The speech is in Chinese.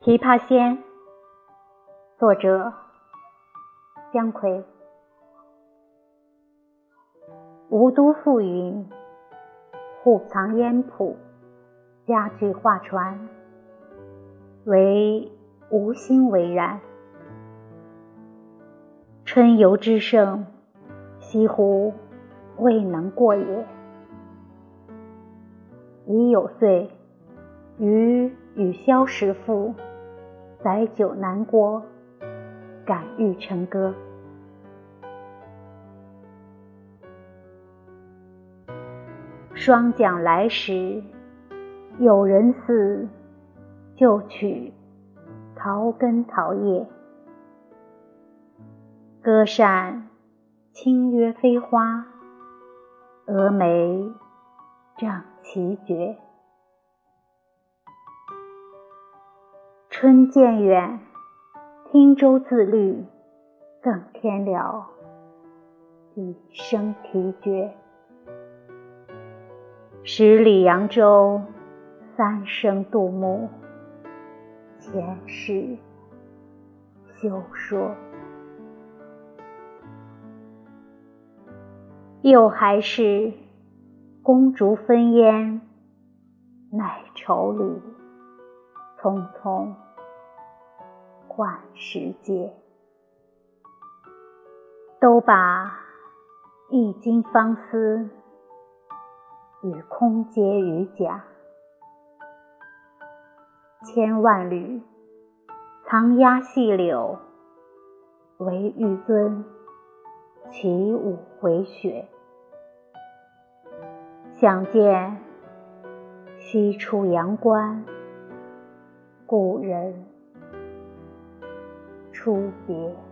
《琵琶仙》作者姜夔。吴都赋云：“户藏烟浦，家具画船，唯吾心为然。春游之盛，西湖未能过也。已有岁，余与萧时赋。”载酒南郭，感欲成歌。霜降来时，有人似，就取桃根桃叶，歌扇清约飞花，蛾眉正奇绝。春渐远，汀舟自律，更添了一生啼绝。十里扬州，三生杜牧，前世休说。又还是公烛分烟，奈愁里匆匆。万世界，都把一襟芳丝与空结于甲。千万缕藏压细柳，为玉尊起舞回雪。想见西出阳关，故人。初别。